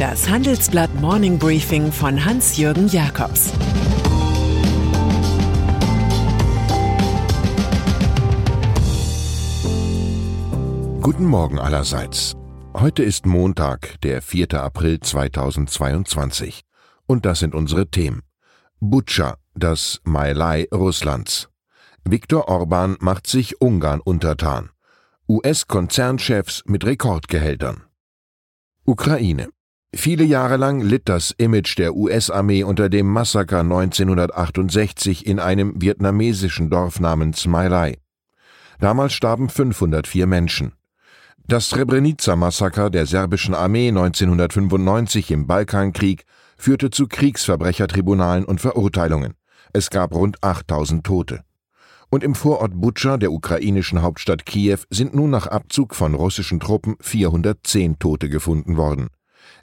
Das Handelsblatt Morning Briefing von Hans-Jürgen Jakobs Guten Morgen allerseits. Heute ist Montag, der 4. April 2022. Und das sind unsere Themen. Butscha, das Mailai Russlands. Viktor Orban macht sich Ungarn untertan. US-Konzernchefs mit Rekordgehältern. Ukraine. Viele Jahre lang litt das Image der US-Armee unter dem Massaker 1968 in einem vietnamesischen Dorf namens My Lai. Damals starben 504 Menschen. Das Srebrenica-Massaker der serbischen Armee 1995 im Balkankrieg führte zu Kriegsverbrechertribunalen und Verurteilungen. Es gab rund 8000 Tote. Und im Vorort Butscha der ukrainischen Hauptstadt Kiew sind nun nach Abzug von russischen Truppen 410 Tote gefunden worden.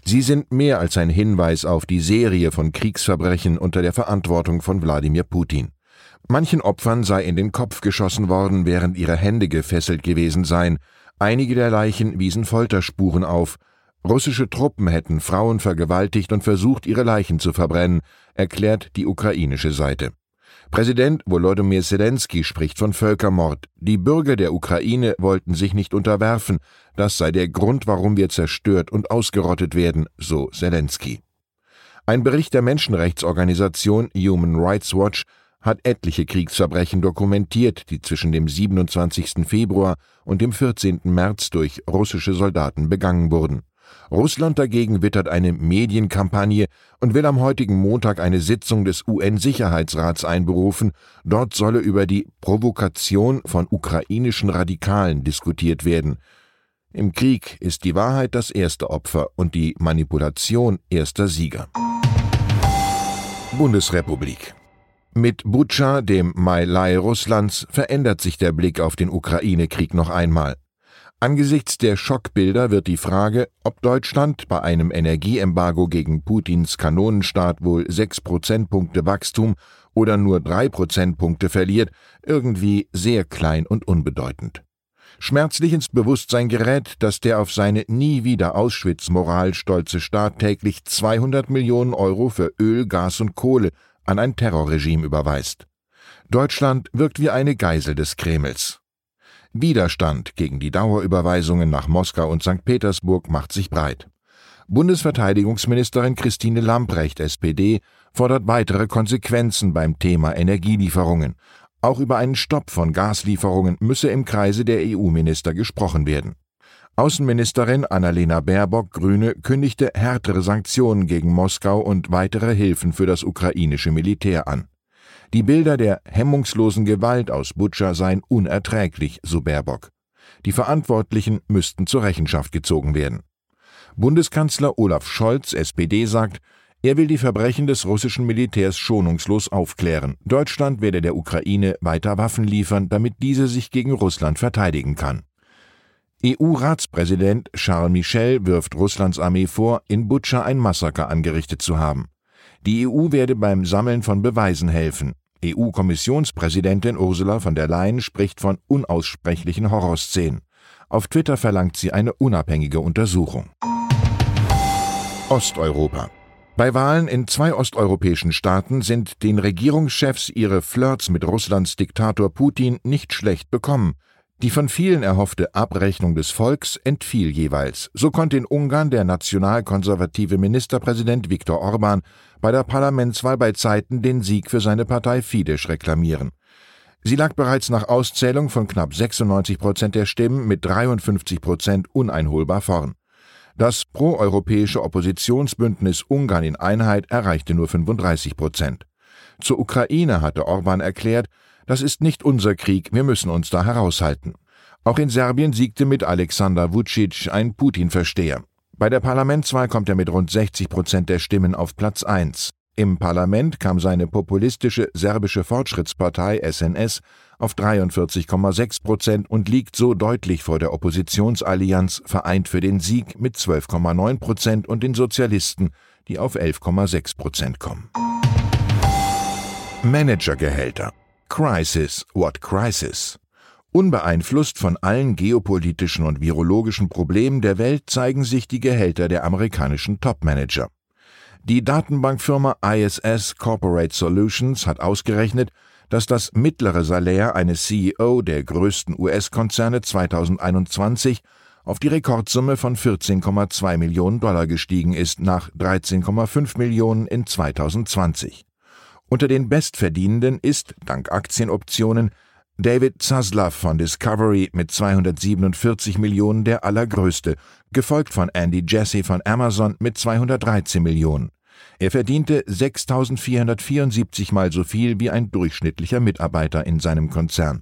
Sie sind mehr als ein Hinweis auf die Serie von Kriegsverbrechen unter der Verantwortung von Wladimir Putin. Manchen Opfern sei in den Kopf geschossen worden, während ihre Hände gefesselt gewesen seien. Einige der Leichen wiesen Folterspuren auf. Russische Truppen hätten Frauen vergewaltigt und versucht, ihre Leichen zu verbrennen, erklärt die ukrainische Seite. Präsident Volodymyr Zelensky spricht von Völkermord. Die Bürger der Ukraine wollten sich nicht unterwerfen. Das sei der Grund, warum wir zerstört und ausgerottet werden, so Zelensky. Ein Bericht der Menschenrechtsorganisation Human Rights Watch hat etliche Kriegsverbrechen dokumentiert, die zwischen dem 27. Februar und dem 14. März durch russische Soldaten begangen wurden. Russland dagegen wittert eine Medienkampagne und will am heutigen Montag eine Sitzung des UN-Sicherheitsrats einberufen. Dort solle über die Provokation von ukrainischen Radikalen diskutiert werden. Im Krieg ist die Wahrheit das erste Opfer und die Manipulation erster Sieger. Bundesrepublik mit Butscha, dem Mai-Lai Russlands, verändert sich der Blick auf den Ukraine-Krieg noch einmal. Angesichts der Schockbilder wird die Frage, ob Deutschland bei einem Energieembargo gegen Putins Kanonenstaat wohl sechs Prozentpunkte Wachstum oder nur drei Prozentpunkte verliert, irgendwie sehr klein und unbedeutend. Schmerzlich ins Bewusstsein gerät, dass der auf seine nie wieder Auschwitz-Moral stolze Staat täglich 200 Millionen Euro für Öl, Gas und Kohle an ein Terrorregime überweist. Deutschland wirkt wie eine Geisel des Kremls. Widerstand gegen die Dauerüberweisungen nach Moskau und St. Petersburg macht sich breit. Bundesverteidigungsministerin Christine Lamprecht, SPD, fordert weitere Konsequenzen beim Thema Energielieferungen. Auch über einen Stopp von Gaslieferungen müsse im Kreise der EU-Minister gesprochen werden. Außenministerin Annalena Baerbock, Grüne, kündigte härtere Sanktionen gegen Moskau und weitere Hilfen für das ukrainische Militär an. Die Bilder der hemmungslosen Gewalt aus Butscha seien unerträglich, so Baerbock. Die Verantwortlichen müssten zur Rechenschaft gezogen werden. Bundeskanzler Olaf Scholz, SPD, sagt, er will die Verbrechen des russischen Militärs schonungslos aufklären. Deutschland werde der Ukraine weiter Waffen liefern, damit diese sich gegen Russland verteidigen kann. EU-Ratspräsident Charles Michel wirft Russlands Armee vor, in Butscha ein Massaker angerichtet zu haben. Die EU werde beim Sammeln von Beweisen helfen. EU-Kommissionspräsidentin Ursula von der Leyen spricht von unaussprechlichen Horrorszenen. Auf Twitter verlangt sie eine unabhängige Untersuchung. Osteuropa. Bei Wahlen in zwei osteuropäischen Staaten sind den Regierungschefs ihre Flirts mit Russlands Diktator Putin nicht schlecht bekommen. Die von vielen erhoffte Abrechnung des Volks entfiel jeweils. So konnte in Ungarn der nationalkonservative Ministerpräsident Viktor Orban bei der Parlamentswahl bei Zeiten den Sieg für seine Partei Fidesz reklamieren. Sie lag bereits nach Auszählung von knapp 96 Prozent der Stimmen mit 53 Prozent uneinholbar vorn. Das proeuropäische Oppositionsbündnis Ungarn in Einheit erreichte nur 35 Prozent. Zur Ukraine hatte Orban erklärt, das ist nicht unser Krieg, wir müssen uns da heraushalten. Auch in Serbien siegte mit Alexander Vucic ein Putin-Versteher. Bei der Parlamentswahl kommt er mit rund 60 Prozent der Stimmen auf Platz 1. Im Parlament kam seine populistische serbische Fortschrittspartei SNS auf 43,6 Prozent und liegt so deutlich vor der Oppositionsallianz Vereint für den Sieg mit 12,9 Prozent und den Sozialisten, die auf 11,6 Prozent kommen. Managergehälter Crisis, what crisis? Unbeeinflusst von allen geopolitischen und virologischen Problemen der Welt zeigen sich die Gehälter der amerikanischen Topmanager. Die Datenbankfirma ISS Corporate Solutions hat ausgerechnet, dass das mittlere Salär eines CEO der größten US-Konzerne 2021 auf die Rekordsumme von 14,2 Millionen Dollar gestiegen ist, nach 13,5 Millionen in 2020. Unter den Bestverdienenden ist, dank Aktienoptionen, David Zaslav von Discovery mit 247 Millionen der allergrößte, gefolgt von Andy Jassy von Amazon mit 213 Millionen. Er verdiente 6.474 mal so viel wie ein durchschnittlicher Mitarbeiter in seinem Konzern.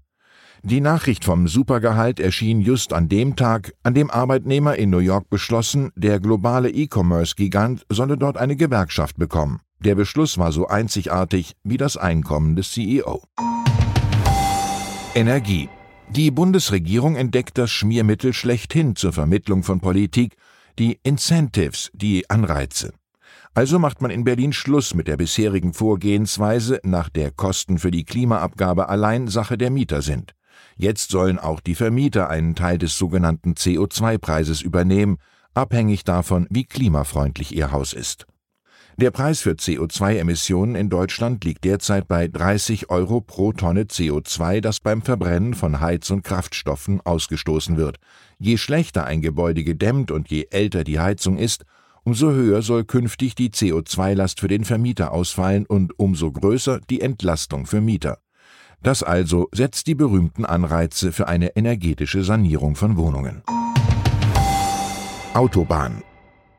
Die Nachricht vom Supergehalt erschien just an dem Tag, an dem Arbeitnehmer in New York beschlossen, der globale E-Commerce-Gigant solle dort eine Gewerkschaft bekommen. Der Beschluss war so einzigartig wie das Einkommen des CEO. Energie. Die Bundesregierung entdeckt das Schmiermittel schlechthin zur Vermittlung von Politik, die Incentives, die Anreize. Also macht man in Berlin Schluss mit der bisherigen Vorgehensweise, nach der Kosten für die Klimaabgabe allein Sache der Mieter sind. Jetzt sollen auch die Vermieter einen Teil des sogenannten CO2-Preises übernehmen, abhängig davon, wie klimafreundlich ihr Haus ist. Der Preis für CO2-Emissionen in Deutschland liegt derzeit bei 30 Euro pro Tonne CO2, das beim Verbrennen von Heiz- und Kraftstoffen ausgestoßen wird. Je schlechter ein Gebäude gedämmt und je älter die Heizung ist, umso höher soll künftig die CO2-Last für den Vermieter ausfallen und umso größer die Entlastung für Mieter. Das also setzt die berühmten Anreize für eine energetische Sanierung von Wohnungen. Autobahn.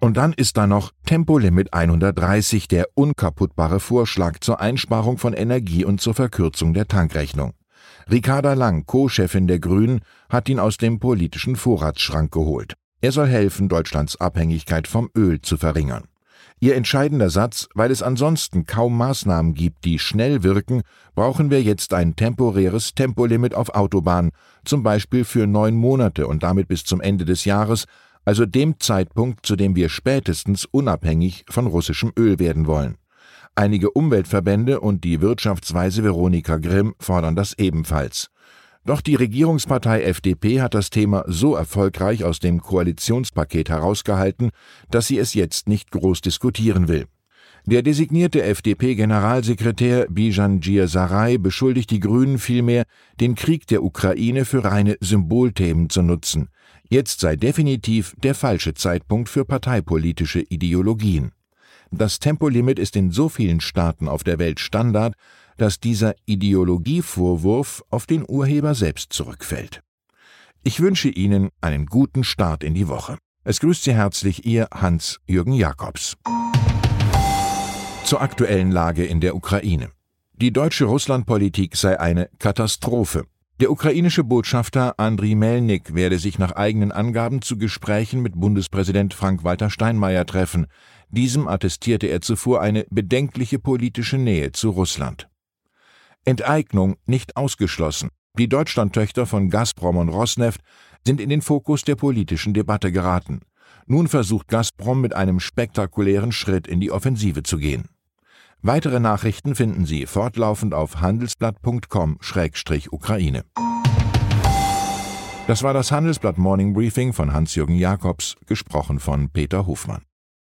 Und dann ist da noch Tempolimit 130, der unkaputtbare Vorschlag zur Einsparung von Energie und zur Verkürzung der Tankrechnung. Ricarda Lang, Co-Chefin der Grünen, hat ihn aus dem politischen Vorratsschrank geholt. Er soll helfen, Deutschlands Abhängigkeit vom Öl zu verringern. Ihr entscheidender Satz, weil es ansonsten kaum Maßnahmen gibt, die schnell wirken, brauchen wir jetzt ein temporäres Tempolimit auf Autobahnen, zum Beispiel für neun Monate und damit bis zum Ende des Jahres, also dem Zeitpunkt, zu dem wir spätestens unabhängig von russischem Öl werden wollen. Einige Umweltverbände und die Wirtschaftsweise Veronika Grimm fordern das ebenfalls. Doch die Regierungspartei FDP hat das Thema so erfolgreich aus dem Koalitionspaket herausgehalten, dass sie es jetzt nicht groß diskutieren will. Der designierte FDP-Generalsekretär Bijan Sarai beschuldigt die Grünen vielmehr, den Krieg der Ukraine für reine Symbolthemen zu nutzen. Jetzt sei definitiv der falsche Zeitpunkt für parteipolitische Ideologien. Das Tempolimit ist in so vielen Staaten auf der Welt Standard, dass dieser Ideologievorwurf auf den Urheber selbst zurückfällt. Ich wünsche Ihnen einen guten Start in die Woche. Es grüßt Sie herzlich Ihr Hans-Jürgen Jakobs. Zur aktuellen Lage in der Ukraine. Die deutsche Russlandpolitik sei eine Katastrophe. Der ukrainische Botschafter Andriy Melnik werde sich nach eigenen Angaben zu Gesprächen mit Bundespräsident Frank-Walter Steinmeier treffen. Diesem attestierte er zuvor eine bedenkliche politische Nähe zu Russland. Enteignung nicht ausgeschlossen. Die Deutschlandtöchter von Gazprom und Rosneft sind in den Fokus der politischen Debatte geraten. Nun versucht Gazprom mit einem spektakulären Schritt in die Offensive zu gehen. Weitere Nachrichten finden Sie fortlaufend auf handelsblatt.com-ukraine. Das war das Handelsblatt Morning Briefing von Hans-Jürgen Jakobs, gesprochen von Peter Hofmann.